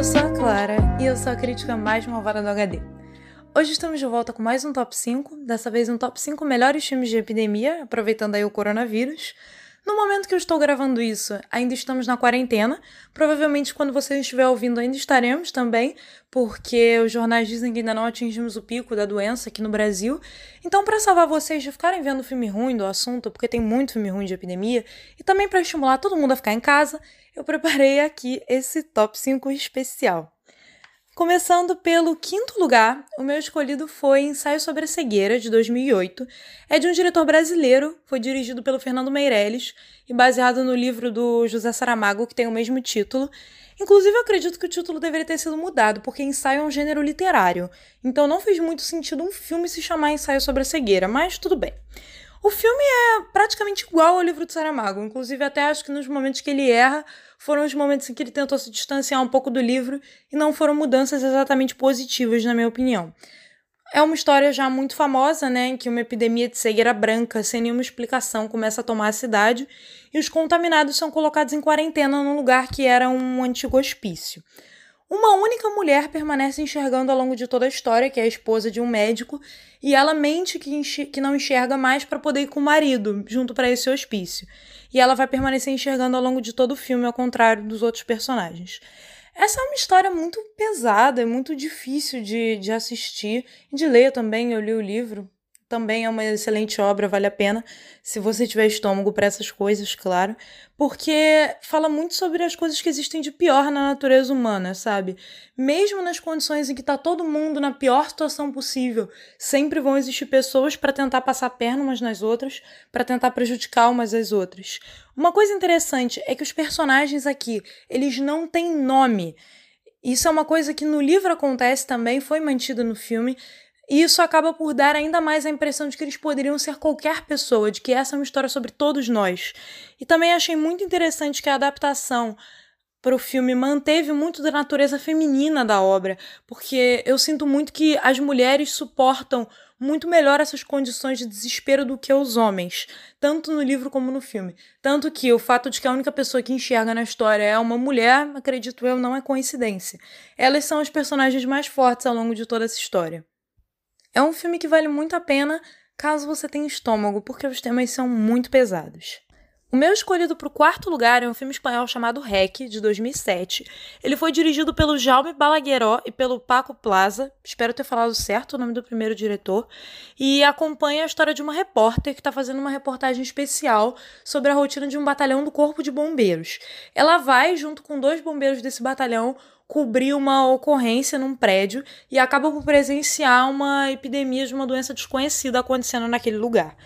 eu sou a Clara e eu sou a crítica mais malvada do HD. Hoje estamos de volta com mais um top 5, dessa vez um top 5 melhores filmes de epidemia, aproveitando aí o coronavírus. No momento que eu estou gravando isso, ainda estamos na quarentena. Provavelmente, quando você estiver ouvindo, ainda estaremos também, porque os jornais dizem que ainda não atingimos o pico da doença aqui no Brasil. Então, para salvar vocês de ficarem vendo filme ruim do assunto, porque tem muito filme ruim de epidemia, e também para estimular todo mundo a ficar em casa, eu preparei aqui esse top 5 especial. Começando pelo quinto lugar, o meu escolhido foi Ensaio sobre a Cegueira, de 2008. É de um diretor brasileiro, foi dirigido pelo Fernando Meirelles e baseado no livro do José Saramago, que tem o mesmo título. Inclusive, eu acredito que o título deveria ter sido mudado, porque ensaio é um gênero literário. Então não fez muito sentido um filme se chamar Ensaio sobre a Cegueira, mas tudo bem. O filme é praticamente igual ao livro do Saramago, inclusive até acho que nos momentos que ele erra foram os momentos em que ele tentou se distanciar um pouco do livro e não foram mudanças exatamente positivas, na minha opinião. É uma história já muito famosa, né, em que uma epidemia de cegueira branca, sem nenhuma explicação, começa a tomar a cidade e os contaminados são colocados em quarentena num lugar que era um antigo hospício. Uma única mulher permanece enxergando ao longo de toda a história, que é a esposa de um médico, e ela mente que, que não enxerga mais para poder ir com o marido junto para esse hospício. E ela vai permanecer enxergando ao longo de todo o filme, ao contrário dos outros personagens. Essa é uma história muito pesada, é muito difícil de, de assistir e de ler também. Eu li o livro, também é uma excelente obra, vale a pena, se você tiver estômago para essas coisas, claro, porque fala muito sobre as coisas que existem de pior na natureza humana, sabe? Mesmo nas condições em que tá todo mundo na pior situação possível, sempre vão existir pessoas para tentar passar perna umas nas outras, para tentar prejudicar umas às outras. Uma coisa interessante é que os personagens aqui, eles não têm nome. Isso é uma coisa que no livro acontece também, foi mantido no filme, e isso acaba por dar ainda mais a impressão de que eles poderiam ser qualquer pessoa, de que essa é uma história sobre todos nós. E também achei muito interessante que a adaptação para o filme manteve muito da natureza feminina da obra, porque eu sinto muito que as mulheres suportam muito melhor essas condições de desespero do que os homens, tanto no livro como no filme. Tanto que o fato de que a única pessoa que enxerga na história é uma mulher, acredito eu, não é coincidência. Elas são as personagens mais fortes ao longo de toda essa história. É um filme que vale muito a pena caso você tenha estômago, porque os temas são muito pesados. O meu escolhido para o quarto lugar é um filme espanhol chamado REC, de 2007. Ele foi dirigido pelo Jaume Balagueró e pelo Paco Plaza, espero ter falado certo o nome do primeiro diretor, e acompanha a história de uma repórter que está fazendo uma reportagem especial sobre a rotina de um batalhão do Corpo de Bombeiros. Ela vai, junto com dois bombeiros desse batalhão, cobrir uma ocorrência num prédio e acaba por presenciar uma epidemia de uma doença desconhecida acontecendo naquele lugar.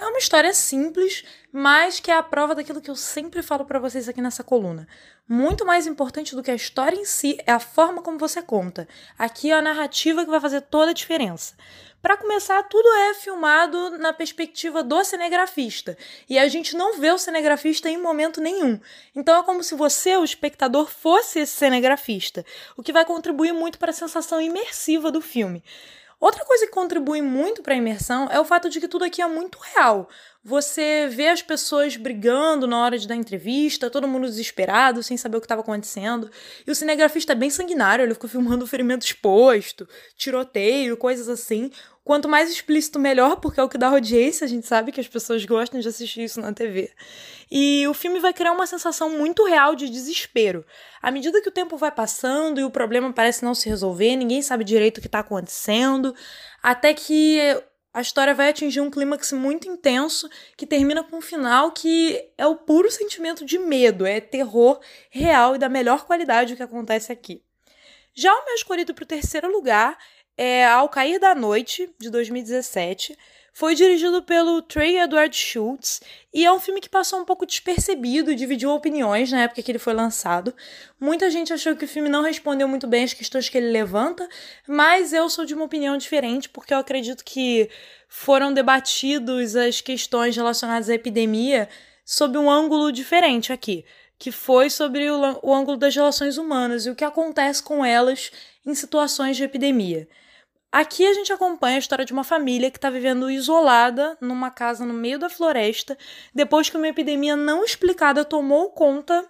É uma história simples, mas que é a prova daquilo que eu sempre falo para vocês aqui nessa coluna. Muito mais importante do que a história em si é a forma como você conta. Aqui é a narrativa que vai fazer toda a diferença. Para começar, tudo é filmado na perspectiva do cinegrafista, e a gente não vê o cinegrafista em momento nenhum. Então é como se você, o espectador, fosse esse cinegrafista, o que vai contribuir muito para a sensação imersiva do filme. Outra coisa que contribui muito para a imersão é o fato de que tudo aqui é muito real. Você vê as pessoas brigando na hora de dar entrevista, todo mundo desesperado, sem saber o que estava acontecendo. E o cinegrafista é bem sanguinário, ele ficou filmando ferimento exposto, tiroteio, coisas assim. Quanto mais explícito, melhor, porque é o que dá audiência, a gente sabe que as pessoas gostam de assistir isso na TV. E o filme vai criar uma sensação muito real de desespero. À medida que o tempo vai passando e o problema parece não se resolver, ninguém sabe direito o que está acontecendo, até que a história vai atingir um clímax muito intenso que termina com um final que é o puro sentimento de medo, é terror real e da melhor qualidade o que acontece aqui. Já o meu escolhido para o terceiro lugar é Ao Cair da Noite, de 2017. Foi dirigido pelo Trey Edward Schultz e é um filme que passou um pouco despercebido dividiu opiniões na época que ele foi lançado. Muita gente achou que o filme não respondeu muito bem às questões que ele levanta, mas eu sou de uma opinião diferente porque eu acredito que foram debatidos as questões relacionadas à epidemia sob um ângulo diferente aqui, que foi sobre o, o ângulo das relações humanas e o que acontece com elas em situações de epidemia. Aqui a gente acompanha a história de uma família que está vivendo isolada numa casa no meio da floresta, depois que uma epidemia não explicada tomou conta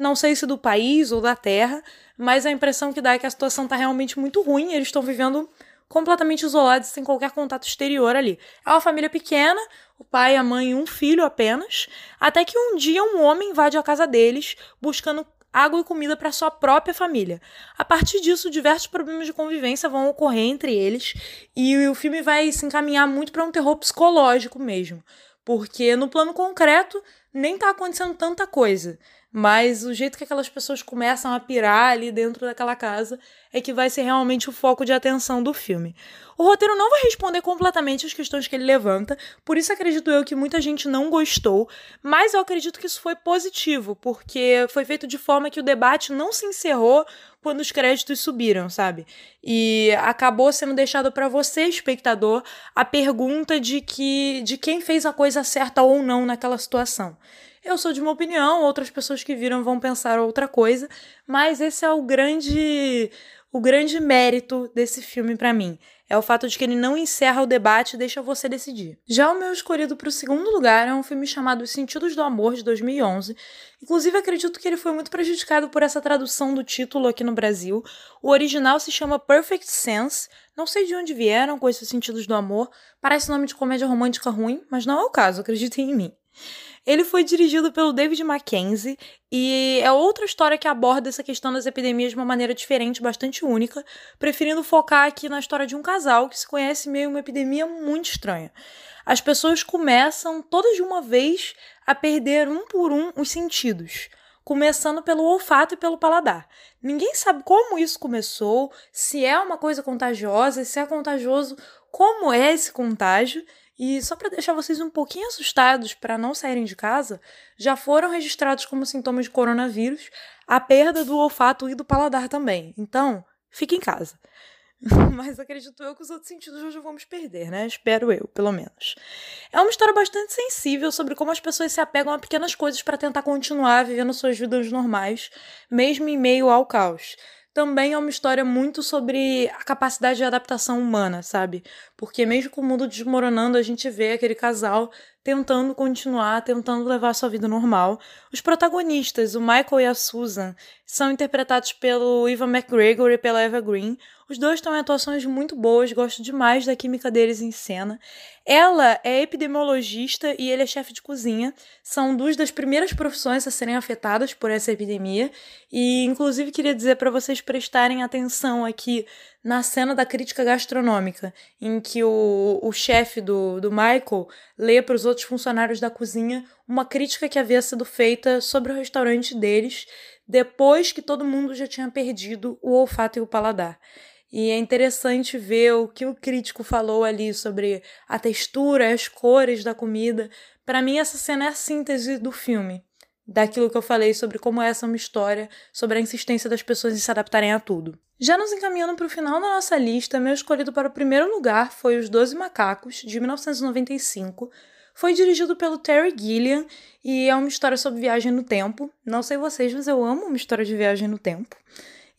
não sei se do país ou da terra, mas a impressão que dá é que a situação tá realmente muito ruim, eles estão vivendo completamente isolados, sem qualquer contato exterior ali. É uma família pequena, o pai, a mãe e um filho apenas, até que um dia um homem invade a casa deles buscando água e comida para sua própria família. A partir disso, diversos problemas de convivência vão ocorrer entre eles e o filme vai se encaminhar muito para um terror psicológico mesmo, porque no plano concreto nem tá acontecendo tanta coisa. Mas o jeito que aquelas pessoas começam a pirar ali dentro daquela casa é que vai ser realmente o foco de atenção do filme. O roteiro não vai responder completamente as questões que ele levanta, por isso acredito eu que muita gente não gostou, mas eu acredito que isso foi positivo, porque foi feito de forma que o debate não se encerrou quando os créditos subiram, sabe? E acabou sendo deixado para você, espectador, a pergunta de que de quem fez a coisa certa ou não naquela situação. Eu sou de uma opinião, outras pessoas que viram vão pensar outra coisa, mas esse é o grande o grande mérito desse filme para mim. É o fato de que ele não encerra o debate e deixa você decidir. Já o meu escolhido para o segundo lugar é um filme chamado Os Sentidos do Amor, de 2011. Inclusive, acredito que ele foi muito prejudicado por essa tradução do título aqui no Brasil. O original se chama Perfect Sense. Não sei de onde vieram com esses sentidos do amor. Parece nome de comédia romântica ruim, mas não é o caso, acreditem em mim. Ele foi dirigido pelo David Mackenzie e é outra história que aborda essa questão das epidemias de uma maneira diferente, bastante única, preferindo focar aqui na história de um casal que se conhece meio uma epidemia muito estranha. As pessoas começam todas de uma vez a perder um por um os sentidos começando pelo olfato e pelo paladar. Ninguém sabe como isso começou, se é uma coisa contagiosa, se é contagioso, como é esse contágio e só para deixar vocês um pouquinho assustados para não saírem de casa, já foram registrados como sintomas de coronavírus a perda do olfato e do paladar também. Então, fique em casa. Mas acredito eu que os outros sentidos hoje vamos perder, né? Espero eu, pelo menos. É uma história bastante sensível sobre como as pessoas se apegam a pequenas coisas para tentar continuar vivendo suas vidas normais, mesmo em meio ao caos também é uma história muito sobre a capacidade de adaptação humana, sabe? Porque mesmo com o mundo desmoronando, a gente vê aquele casal tentando continuar, tentando levar sua vida normal. Os protagonistas, o Michael e a Susan, são interpretados pelo Ivan McGregor e pela Eva Green. Os dois estão em atuações muito boas, gosto demais da química deles em cena. Ela é epidemiologista e ele é chefe de cozinha. São duas das primeiras profissões a serem afetadas por essa epidemia. E, inclusive, queria dizer para vocês prestarem atenção aqui na cena da crítica gastronômica, em que o, o chefe do, do Michael lê para os outros funcionários da cozinha uma crítica que havia sido feita sobre o restaurante deles depois que todo mundo já tinha perdido o olfato e o paladar. E é interessante ver o que o crítico falou ali sobre a textura, as cores da comida. Para mim, essa cena é a síntese do filme, daquilo que eu falei sobre como essa é uma história, sobre a insistência das pessoas em se adaptarem a tudo. Já nos encaminhando para o final da nossa lista, meu escolhido para o primeiro lugar foi Os Doze Macacos, de 1995. Foi dirigido pelo Terry Gilliam e é uma história sobre viagem no tempo. Não sei vocês, mas eu amo uma história de viagem no tempo.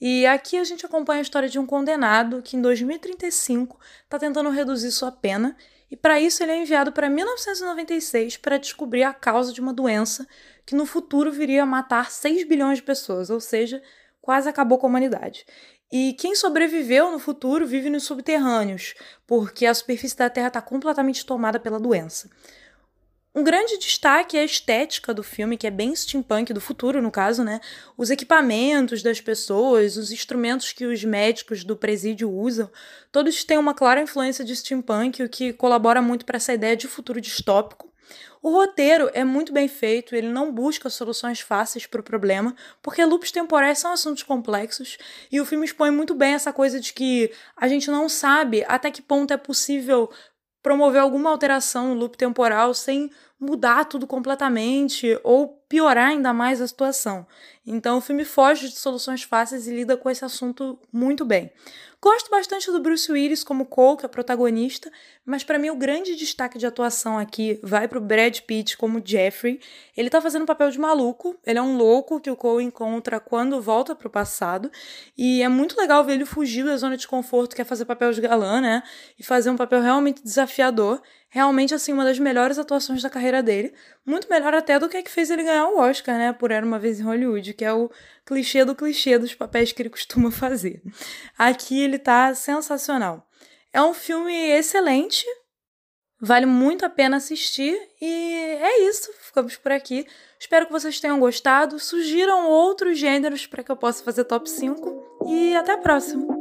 E aqui a gente acompanha a história de um condenado que em 2035 está tentando reduzir sua pena e para isso ele é enviado para 1996 para descobrir a causa de uma doença que no futuro viria a matar 6 bilhões de pessoas, ou seja, quase acabou com a humanidade. E quem sobreviveu no futuro vive nos subterrâneos, porque a superfície da Terra está completamente tomada pela doença. Um grande destaque é a estética do filme, que é bem steampunk do futuro, no caso, né? Os equipamentos das pessoas, os instrumentos que os médicos do presídio usam, todos têm uma clara influência de steampunk, o que colabora muito para essa ideia de futuro distópico. O roteiro é muito bem feito, ele não busca soluções fáceis para o problema, porque loops temporais são assuntos complexos, e o filme expõe muito bem essa coisa de que a gente não sabe até que ponto é possível promover alguma alteração no loop temporal sem mudar tudo completamente ou piorar ainda mais a situação. Então o filme foge de soluções fáceis e lida com esse assunto muito bem. Gosto bastante do Bruce Willis como Cole, que é protagonista, mas para mim o grande destaque de atuação aqui vai pro Brad Pitt como Jeffrey. Ele tá fazendo um papel de maluco, ele é um louco que o Cole encontra quando volta pro passado, e é muito legal ver ele fugir da zona de conforto, que é fazer papel de galã, né? E fazer um papel realmente desafiador. Realmente, assim, uma das melhores atuações da carreira dele. Muito melhor até do que a que fez ele ganhar o Oscar, né? Por Era Uma Vez em Hollywood, que é o clichê do clichê dos papéis que ele costuma fazer. Aqui ele tá sensacional. É um filme excelente, vale muito a pena assistir e é isso. Ficamos por aqui. Espero que vocês tenham gostado. Sugiram outros gêneros para que eu possa fazer top 5 e até a próxima.